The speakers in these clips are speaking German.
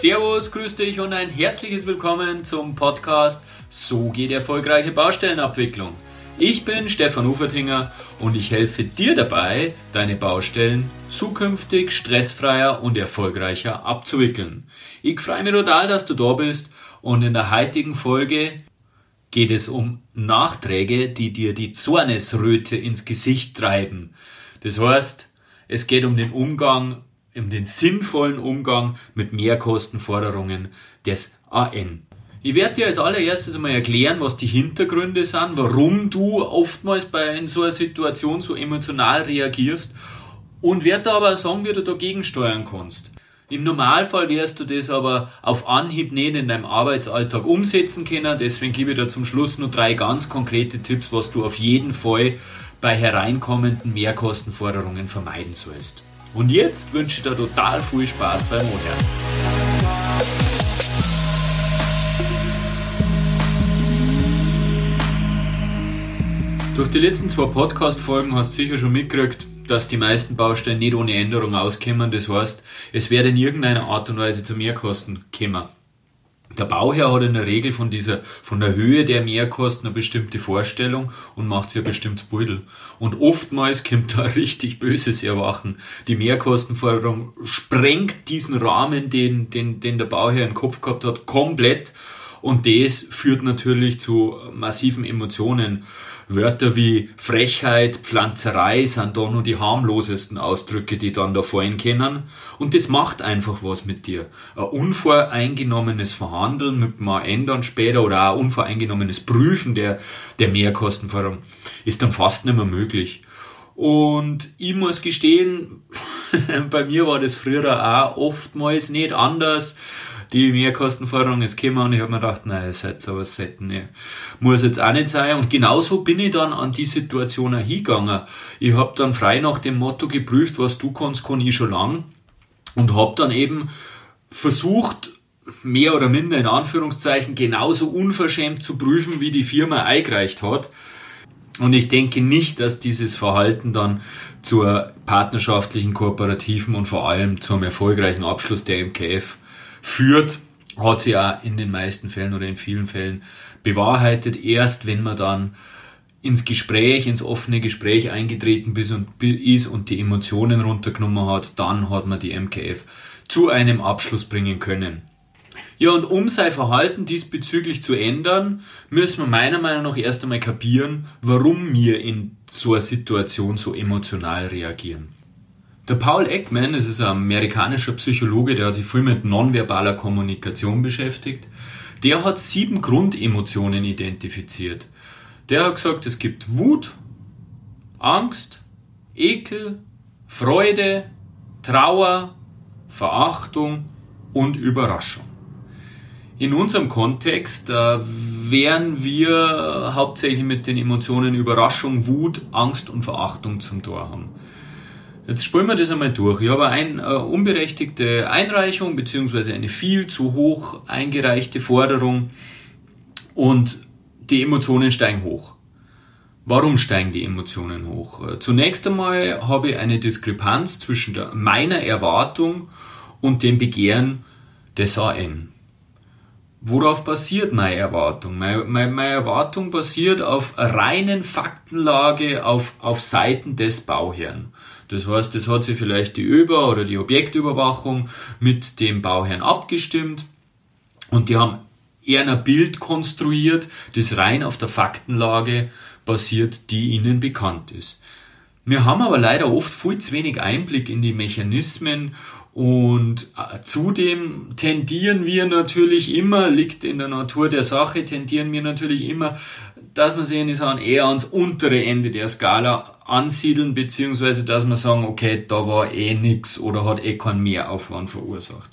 Servus, grüß dich und ein herzliches Willkommen zum Podcast So geht erfolgreiche Baustellenabwicklung. Ich bin Stefan Ufertinger und ich helfe dir dabei, deine Baustellen zukünftig stressfreier und erfolgreicher abzuwickeln. Ich freue mich total, dass du da bist und in der heutigen Folge geht es um Nachträge, die dir die Zornesröte ins Gesicht treiben. Das heißt, es geht um den Umgang um den sinnvollen Umgang mit Mehrkostenforderungen des AN. Ich werde dir als allererstes einmal erklären, was die Hintergründe sind, warum du oftmals bei in so einer Situation so emotional reagierst und werde aber sagen, wie du dagegen steuern kannst. Im Normalfall wirst du das aber auf Anhieb nicht in deinem Arbeitsalltag umsetzen können. Deswegen gebe ich dir zum Schluss nur drei ganz konkrete Tipps, was du auf jeden Fall bei hereinkommenden Mehrkostenforderungen vermeiden sollst. Und jetzt wünsche ich dir total viel Spaß beim Anhören. Durch die letzten zwei Podcast-Folgen hast du sicher schon mitgekriegt, dass die meisten Baustellen nicht ohne Änderung auskommen. Das heißt, es werde in irgendeiner Art und Weise zu Mehrkosten kommen. Der Bauherr hat in der Regel von dieser, von der Höhe der Mehrkosten eine bestimmte Vorstellung und macht sich ein bestimmtes Beutel. Und oftmals kommt da richtig böses Erwachen. Die Mehrkostenforderung sprengt diesen Rahmen, den, den, den der Bauherr im Kopf gehabt hat, komplett. Und das führt natürlich zu massiven Emotionen. Wörter wie Frechheit, Pflanzerei sind da nur die harmlosesten Ausdrücke, die dann da fallen können. Und das macht einfach was mit dir. Ein unvoreingenommenes Verhandeln mit dem Ändern später oder auch ein unvoreingenommenes Prüfen der, der Mehrkostenforderung ist dann fast nicht mehr möglich. Und ich muss gestehen, bei mir war das früher auch oftmals nicht anders die Mehrkostenforderung ist gekommen und ich habe mir gedacht, nein, ihr seid sowas selten, nee. muss jetzt auch nicht sein. Und genauso bin ich dann an die Situation auch hingegangen. Ich habe dann frei nach dem Motto geprüft, was du kannst, kann ich schon lang und habe dann eben versucht, mehr oder minder in Anführungszeichen genauso unverschämt zu prüfen, wie die Firma eingereicht hat. Und ich denke nicht, dass dieses Verhalten dann zur partnerschaftlichen, kooperativen und vor allem zum erfolgreichen Abschluss der MKF führt, hat sich auch in den meisten Fällen oder in vielen Fällen bewahrheitet. Erst wenn man dann ins Gespräch, ins offene Gespräch eingetreten ist und die Emotionen runtergenommen hat, dann hat man die MKF zu einem Abschluss bringen können. Ja, und um sein Verhalten diesbezüglich zu ändern, müssen wir meiner Meinung nach erst einmal kapieren, warum wir in so einer Situation so emotional reagieren. Der Paul Ekman, das ist ein amerikanischer Psychologe, der hat sich viel mit nonverbaler Kommunikation beschäftigt. Der hat sieben Grundemotionen identifiziert. Der hat gesagt, es gibt Wut, Angst, Ekel, Freude, Trauer, Verachtung und Überraschung. In unserem Kontext äh, wären wir hauptsächlich mit den Emotionen Überraschung, Wut, Angst und Verachtung zum Tor haben. Jetzt spielen wir das einmal durch. Ich habe eine äh, unberechtigte Einreichung bzw. eine viel zu hoch eingereichte Forderung und die Emotionen steigen hoch. Warum steigen die Emotionen hoch? Äh, zunächst einmal habe ich eine Diskrepanz zwischen meiner Erwartung und dem Begehren des AN. Worauf basiert meine Erwartung? Meine, meine, Erwartung basiert auf reinen Faktenlage auf, auf Seiten des Bauherrn. Das heißt, es hat sich vielleicht die Über- oder die Objektüberwachung mit dem Bauherrn abgestimmt und die haben eher ein Bild konstruiert, das rein auf der Faktenlage basiert, die ihnen bekannt ist. Wir haben aber leider oft viel zu wenig Einblick in die Mechanismen und äh, zudem tendieren wir natürlich immer, liegt in der Natur der Sache, tendieren wir natürlich immer dass wir sehen, ist eher ans untere Ende der Skala ansiedeln, beziehungsweise dass wir sagen, okay, da war eh nichts oder hat eh keinen Mehraufwand verursacht.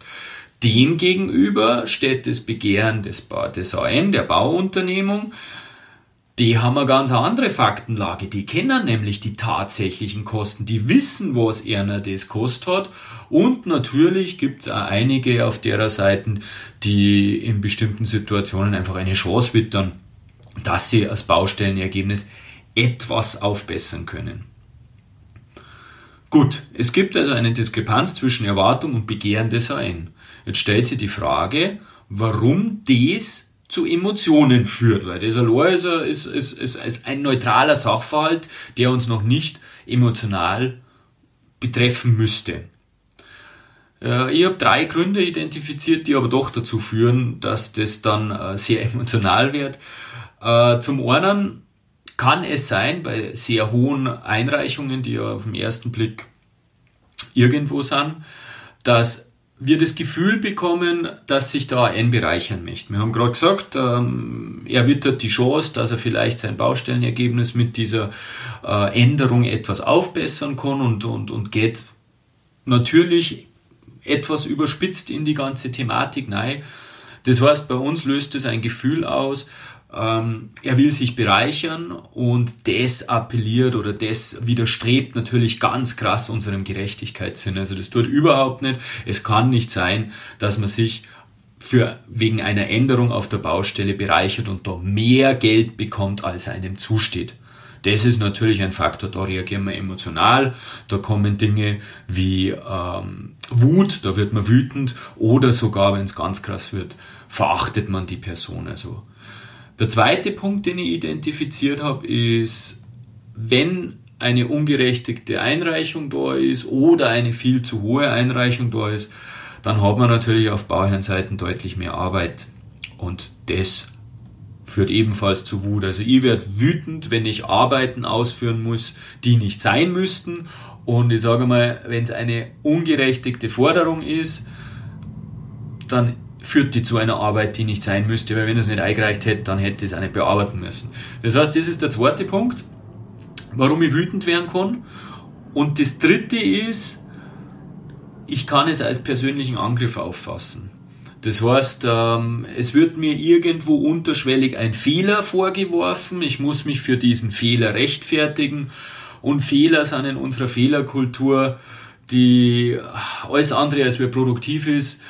Demgegenüber steht das Begehren des, des AN, der Bauunternehmung. Die haben eine ganz andere Faktenlage. Die kennen nämlich die tatsächlichen Kosten. Die wissen, was einer das kostet hat. Und natürlich gibt es auch einige auf derer Seiten, die in bestimmten Situationen einfach eine Chance wittern dass sie als Baustellenergebnis etwas aufbessern können. Gut, es gibt also eine Diskrepanz zwischen Erwartung und Begehren des AN. Jetzt stellt sich die Frage, warum das zu Emotionen führt, weil das allein ist, ist, ist, ist, ist ein neutraler Sachverhalt, der uns noch nicht emotional betreffen müsste. Äh, ich habe drei Gründe identifiziert, die aber doch dazu führen, dass das dann äh, sehr emotional wird. Äh, zum einen kann es sein, bei sehr hohen Einreichungen, die ja auf den ersten Blick irgendwo sind, dass wir das Gefühl bekommen, dass sich da ein bereichern möchte. Wir haben gerade gesagt, ähm, er wittert die Chance, dass er vielleicht sein Baustellenergebnis mit dieser äh, Änderung etwas aufbessern kann und, und, und geht natürlich etwas überspitzt in die ganze Thematik Nein, Das heißt, bei uns löst es ein Gefühl aus, ähm, er will sich bereichern und das appelliert oder das widerstrebt natürlich ganz krass unserem Gerechtigkeitssinn. Also das tut überhaupt nicht. Es kann nicht sein, dass man sich für wegen einer Änderung auf der Baustelle bereichert und da mehr Geld bekommt, als einem zusteht. Das ist natürlich ein Faktor, da reagieren wir emotional, da kommen Dinge wie ähm, Wut, da wird man wütend oder sogar, wenn es ganz krass wird, verachtet man die Person. Also der zweite Punkt, den ich identifiziert habe, ist, wenn eine ungerechtigte Einreichung da ist oder eine viel zu hohe Einreichung da ist, dann hat man natürlich auf Bauherrenseiten deutlich mehr Arbeit. Und das führt ebenfalls zu Wut. Also ich werde wütend, wenn ich Arbeiten ausführen muss, die nicht sein müssten. Und ich sage mal, wenn es eine ungerechtigte Forderung ist, dann führt die zu einer Arbeit, die nicht sein müsste, weil wenn er es nicht eingereicht hätte, dann hätte es auch nicht bearbeiten müssen. Das heißt, das ist der zweite Punkt, warum ich wütend werden kann. Und das dritte ist, ich kann es als persönlichen Angriff auffassen. Das heißt, ähm, es wird mir irgendwo unterschwellig ein Fehler vorgeworfen, ich muss mich für diesen Fehler rechtfertigen und Fehler sind in unserer Fehlerkultur, die alles andere als wir produktiv ist,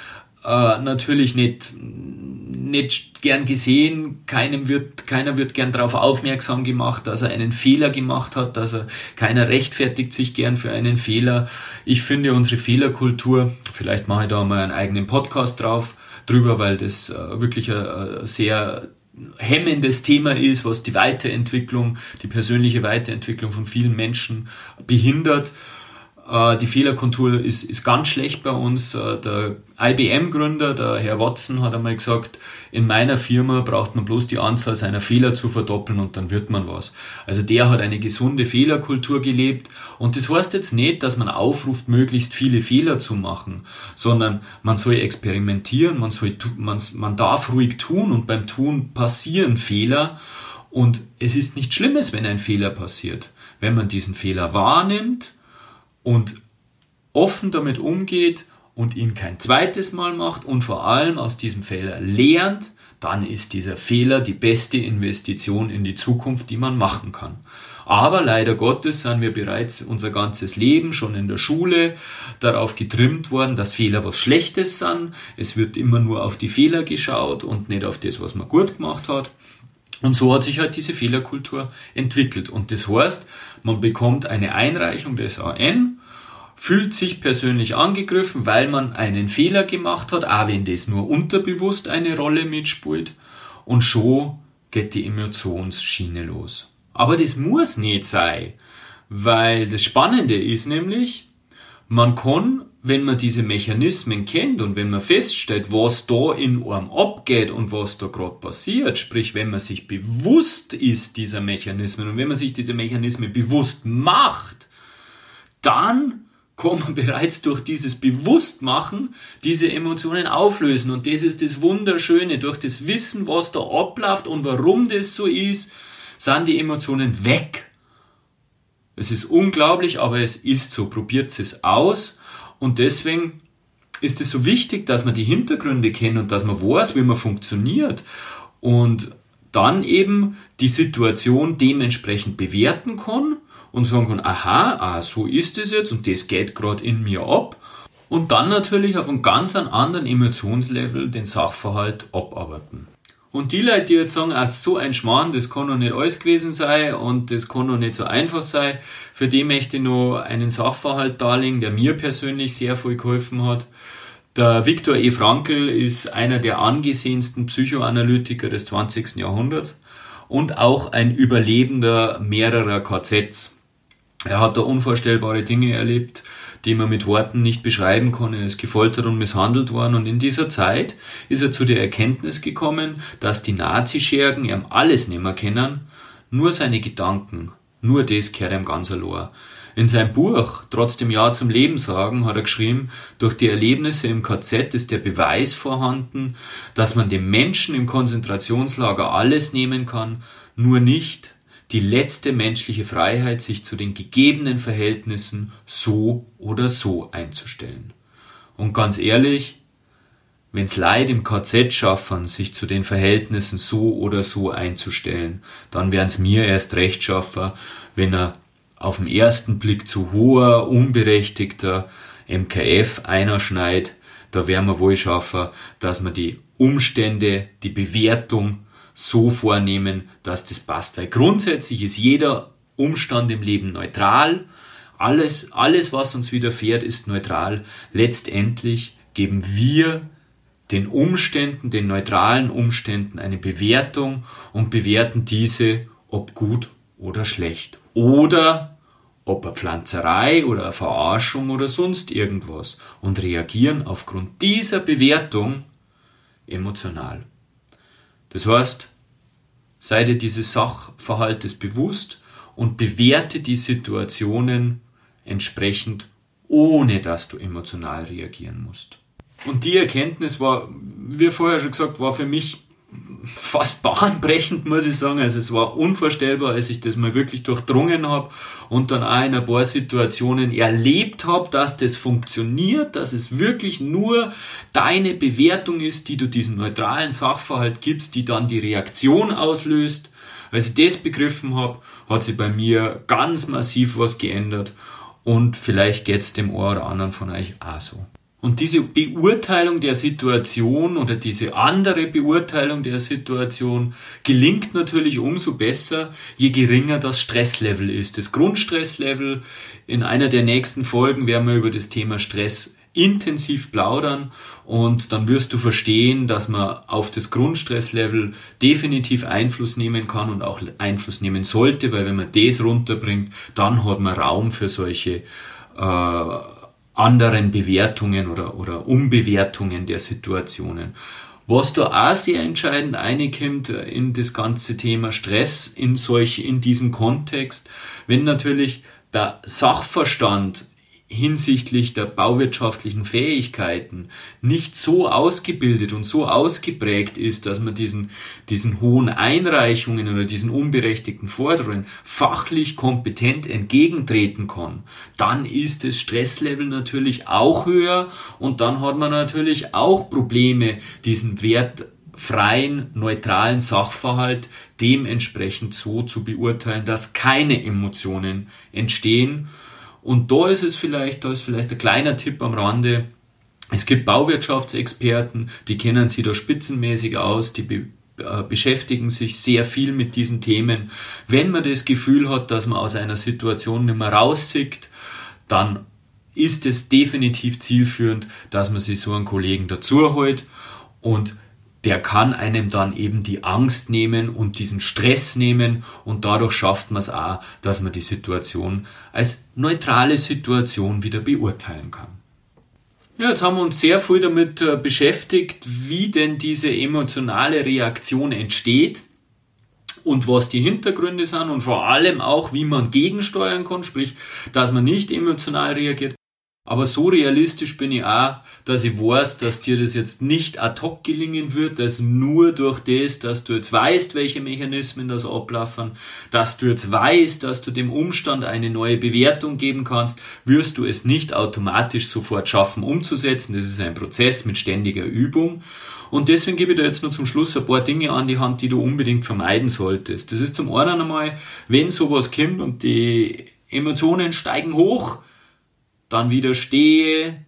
äh, natürlich nicht, nicht gern gesehen. Keinem wird, keiner wird gern darauf aufmerksam gemacht, dass er einen Fehler gemacht hat, dass er, keiner rechtfertigt sich gern für einen Fehler. Ich finde unsere Fehlerkultur, vielleicht mache ich da mal einen eigenen Podcast drauf, drüber, weil das äh, wirklich ein, ein sehr hemmendes Thema ist, was die Weiterentwicklung, die persönliche Weiterentwicklung von vielen Menschen behindert. Äh, die Fehlerkultur ist, ist ganz schlecht bei uns. Äh, der IBM-Gründer, der Herr Watson, hat einmal gesagt, in meiner Firma braucht man bloß die Anzahl seiner Fehler zu verdoppeln und dann wird man was. Also der hat eine gesunde Fehlerkultur gelebt und das heißt jetzt nicht, dass man aufruft, möglichst viele Fehler zu machen, sondern man soll experimentieren, man, soll, man, man darf ruhig tun und beim Tun passieren Fehler und es ist nichts Schlimmes, wenn ein Fehler passiert. Wenn man diesen Fehler wahrnimmt, und offen damit umgeht und ihn kein zweites Mal macht und vor allem aus diesem Fehler lernt, dann ist dieser Fehler die beste Investition in die Zukunft, die man machen kann. Aber leider Gottes sind wir bereits unser ganzes Leben schon in der Schule darauf getrimmt worden, dass Fehler was Schlechtes sind. Es wird immer nur auf die Fehler geschaut und nicht auf das, was man gut gemacht hat. Und so hat sich halt diese Fehlerkultur entwickelt. Und das heißt, man bekommt eine Einreichung des AN, fühlt sich persönlich angegriffen, weil man einen Fehler gemacht hat, auch wenn das nur unterbewusst eine Rolle mitspielt. Und schon geht die Emotionsschiene los. Aber das muss nicht sein, weil das Spannende ist nämlich, man kann wenn man diese Mechanismen kennt und wenn man feststellt, was da in einem abgeht und was da gerade passiert, sprich, wenn man sich bewusst ist dieser Mechanismen und wenn man sich diese Mechanismen bewusst macht, dann kann man bereits durch dieses Bewusstmachen diese Emotionen auflösen. Und das ist das Wunderschöne. Durch das Wissen, was da abläuft und warum das so ist, sind die Emotionen weg. Es ist unglaublich, aber es ist so. Probiert es aus und deswegen ist es so wichtig, dass man die Hintergründe kennt und dass man weiß, wie man funktioniert und dann eben die Situation dementsprechend bewerten kann und sagen kann, aha, ah, so ist es jetzt und das geht gerade in mir ab und dann natürlich auf einem ganz anderen Emotionslevel den Sachverhalt abarbeiten. Und die Leute, die jetzt sagen, ach, so ein Schmarrn, das kann doch nicht alles gewesen sein und das kann doch nicht so einfach sein, für die möchte ich noch einen Sachverhalt darlegen, der mir persönlich sehr viel geholfen hat. Der Viktor E. Frankl ist einer der angesehensten Psychoanalytiker des 20. Jahrhunderts und auch ein Überlebender mehrerer KZs. Er hat da unvorstellbare Dinge erlebt, die man mit Worten nicht beschreiben kann. Er ist gefoltert und misshandelt worden und in dieser Zeit ist er zu der Erkenntnis gekommen, dass die Nazischergen ihm alles nicht mehr kennen, nur seine Gedanken, nur das kehrt ihm ganz allein. In seinem Buch Trotzdem Ja zum Leben sagen hat er geschrieben, durch die Erlebnisse im KZ ist der Beweis vorhanden, dass man dem Menschen im Konzentrationslager alles nehmen kann, nur nicht die letzte menschliche Freiheit, sich zu den gegebenen Verhältnissen so oder so einzustellen. Und ganz ehrlich, wenn's Leid im KZ schaffen, sich zu den Verhältnissen so oder so einzustellen, dann wären's mir erst recht schaffen, wenn er auf den ersten Blick zu hoher, unberechtigter MKF einer schneit, da werden wir wohl schaffen, dass wir die Umstände, die Bewertung so vornehmen, dass das passt. Weil grundsätzlich ist jeder Umstand im Leben neutral. Alles, alles, was uns widerfährt, ist neutral. Letztendlich geben wir den Umständen, den neutralen Umständen eine Bewertung und bewerten diese, ob gut oder schlecht oder ob eine Pflanzerei oder eine Verarschung oder sonst irgendwas und reagieren aufgrund dieser Bewertung emotional. Das heißt, sei dir dieses Sachverhaltes bewusst und bewerte die Situationen entsprechend, ohne dass du emotional reagieren musst. Und die Erkenntnis war, wie vorher schon gesagt, war für mich fast bahnbrechend, muss ich sagen. Also es war unvorstellbar, als ich das mal wirklich durchdrungen habe und dann auch in ein paar Situationen erlebt habe, dass das funktioniert, dass es wirklich nur deine Bewertung ist, die du diesem neutralen Sachverhalt gibst, die dann die Reaktion auslöst. Als ich das begriffen habe, hat sich bei mir ganz massiv was geändert und vielleicht geht es dem einen oder anderen von euch auch so. Und diese Beurteilung der Situation oder diese andere Beurteilung der Situation gelingt natürlich umso besser, je geringer das Stresslevel ist. Das Grundstresslevel, in einer der nächsten Folgen werden wir über das Thema Stress intensiv plaudern und dann wirst du verstehen, dass man auf das Grundstresslevel definitiv Einfluss nehmen kann und auch Einfluss nehmen sollte, weil wenn man das runterbringt, dann hat man Raum für solche äh, anderen Bewertungen oder, oder Umbewertungen der Situationen. Was da auch sehr entscheidend einkommt in das ganze Thema Stress in solch, in diesem Kontext, wenn natürlich der Sachverstand hinsichtlich der bauwirtschaftlichen Fähigkeiten nicht so ausgebildet und so ausgeprägt ist, dass man diesen, diesen hohen Einreichungen oder diesen unberechtigten Forderungen fachlich kompetent entgegentreten kann, dann ist das Stresslevel natürlich auch höher und dann hat man natürlich auch Probleme, diesen wertfreien, neutralen Sachverhalt dementsprechend so zu beurteilen, dass keine Emotionen entstehen und da ist es vielleicht, da ist vielleicht ein kleiner Tipp am Rande. Es gibt Bauwirtschaftsexperten, die kennen sich da spitzenmäßig aus, die äh, beschäftigen sich sehr viel mit diesen Themen. Wenn man das Gefühl hat, dass man aus einer Situation nicht mehr raussieht, dann ist es definitiv zielführend, dass man sich so einen Kollegen dazu holt und der kann einem dann eben die Angst nehmen und diesen Stress nehmen und dadurch schafft man es auch, dass man die Situation als neutrale Situation wieder beurteilen kann. Ja, jetzt haben wir uns sehr viel damit äh, beschäftigt, wie denn diese emotionale Reaktion entsteht und was die Hintergründe sind und vor allem auch, wie man gegensteuern kann, sprich, dass man nicht emotional reagiert. Aber so realistisch bin ich auch, dass ich weiß, dass dir das jetzt nicht ad hoc gelingen wird, dass nur durch das, dass du jetzt weißt, welche Mechanismen das ablaufen, dass du jetzt weißt, dass du dem Umstand eine neue Bewertung geben kannst, wirst du es nicht automatisch sofort schaffen umzusetzen. Das ist ein Prozess mit ständiger Übung. Und deswegen gebe ich dir jetzt nur zum Schluss ein paar Dinge an die Hand, die du unbedingt vermeiden solltest. Das ist zum einen einmal, wenn sowas kommt und die Emotionen steigen hoch, dann widerstehe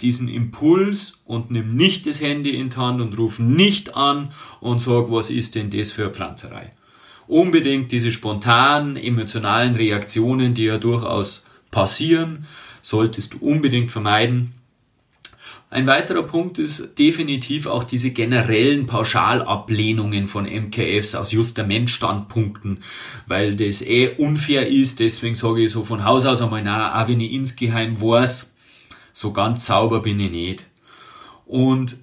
diesen Impuls und nimm nicht das Handy in die Hand und ruf nicht an und sag, was ist denn das für eine Pflanzerei. Unbedingt diese spontanen, emotionalen Reaktionen, die ja durchaus passieren, solltest du unbedingt vermeiden. Ein weiterer Punkt ist definitiv auch diese generellen Pauschalablehnungen von MKFs aus Justament-Standpunkten, weil das eh unfair ist. Deswegen sage ich so von Haus aus einmal, na, auch wenn ich insgeheim weiß, so ganz sauber bin ich nicht. Und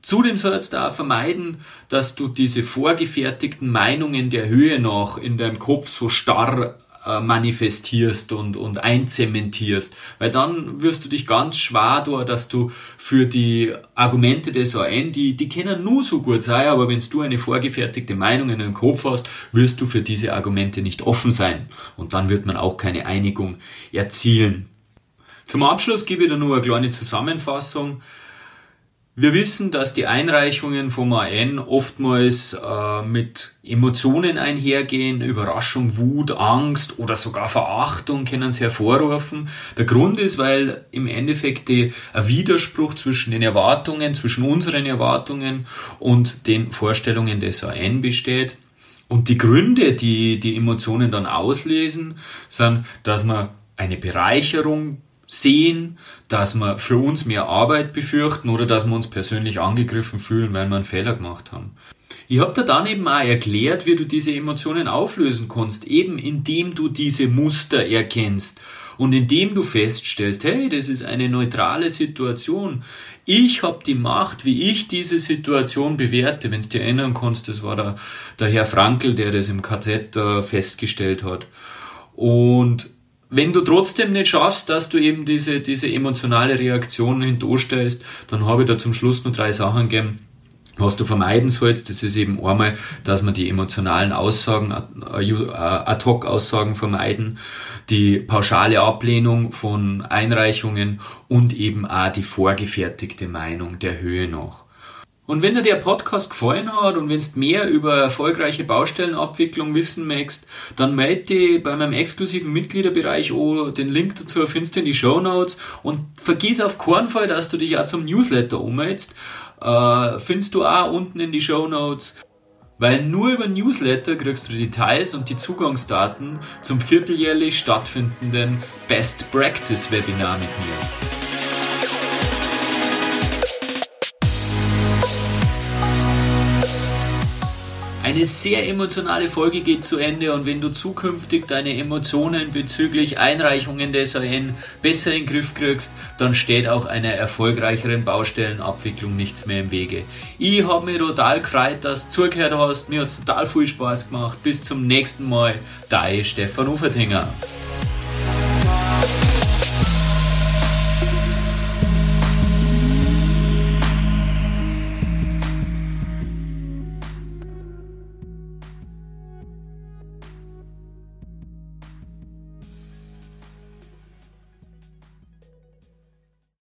Zudem sollst du auch vermeiden, dass du diese vorgefertigten Meinungen der Höhe nach in deinem Kopf so starr äh, manifestierst und, und einzementierst, weil dann wirst du dich ganz schwer da, dass du für die Argumente des AN, die, die können nur so gut sein, aber wenn du eine vorgefertigte Meinung in deinem Kopf hast, wirst du für diese Argumente nicht offen sein und dann wird man auch keine Einigung erzielen. Zum Abschluss gebe ich dir nur eine kleine Zusammenfassung. Wir wissen, dass die Einreichungen vom AN oftmals äh, mit Emotionen einhergehen, Überraschung, Wut, Angst oder sogar Verachtung können sie hervorrufen. Der Grund ist, weil im Endeffekt die, ein Widerspruch zwischen den Erwartungen, zwischen unseren Erwartungen und den Vorstellungen des AN besteht. Und die Gründe, die die Emotionen dann auslesen, sind, dass man eine Bereicherung sehen, dass wir für uns mehr Arbeit befürchten oder dass wir uns persönlich angegriffen fühlen, weil wir einen Fehler gemacht haben. Ich habe dir dann eben auch erklärt, wie du diese Emotionen auflösen kannst, eben indem du diese Muster erkennst und indem du feststellst, hey, das ist eine neutrale Situation. Ich habe die Macht, wie ich diese Situation bewerte. Wenn du dir erinnern kannst, das war der, der Herr Frankel, der das im KZ äh, festgestellt hat. Und wenn du trotzdem nicht schaffst, dass du eben diese, diese emotionale Reaktion hindurchstellst, dann habe ich da zum Schluss nur drei Sachen gegeben, was du vermeiden sollst. Das ist eben einmal, dass man die emotionalen Aussagen, äh, äh, Ad-Hoc-Aussagen vermeiden, die pauschale Ablehnung von Einreichungen und eben auch die vorgefertigte Meinung der Höhe nach. Und wenn dir der Podcast gefallen hat und wenn du mehr über erfolgreiche Baustellenabwicklung wissen möchtest, dann melde dich bei meinem exklusiven Mitgliederbereich an. Den Link dazu findest du in die Show Notes. Und vergiss auf keinen Fall, dass du dich auch zum Newsletter ummeldest. Äh, findest du auch unten in die Show Notes. Weil nur über Newsletter kriegst du Details und die Zugangsdaten zum vierteljährlich stattfindenden Best Practice Webinar mit mir. Eine sehr emotionale Folge geht zu Ende und wenn du zukünftig deine Emotionen bezüglich Einreichungen des AN besser in den Griff kriegst, dann steht auch einer erfolgreicheren Baustellenabwicklung nichts mehr im Wege. Ich habe mich total gefreut, dass du zugehört hast. Mir hat es total viel Spaß gemacht. Bis zum nächsten Mal. Dein Stefan Ufertinger.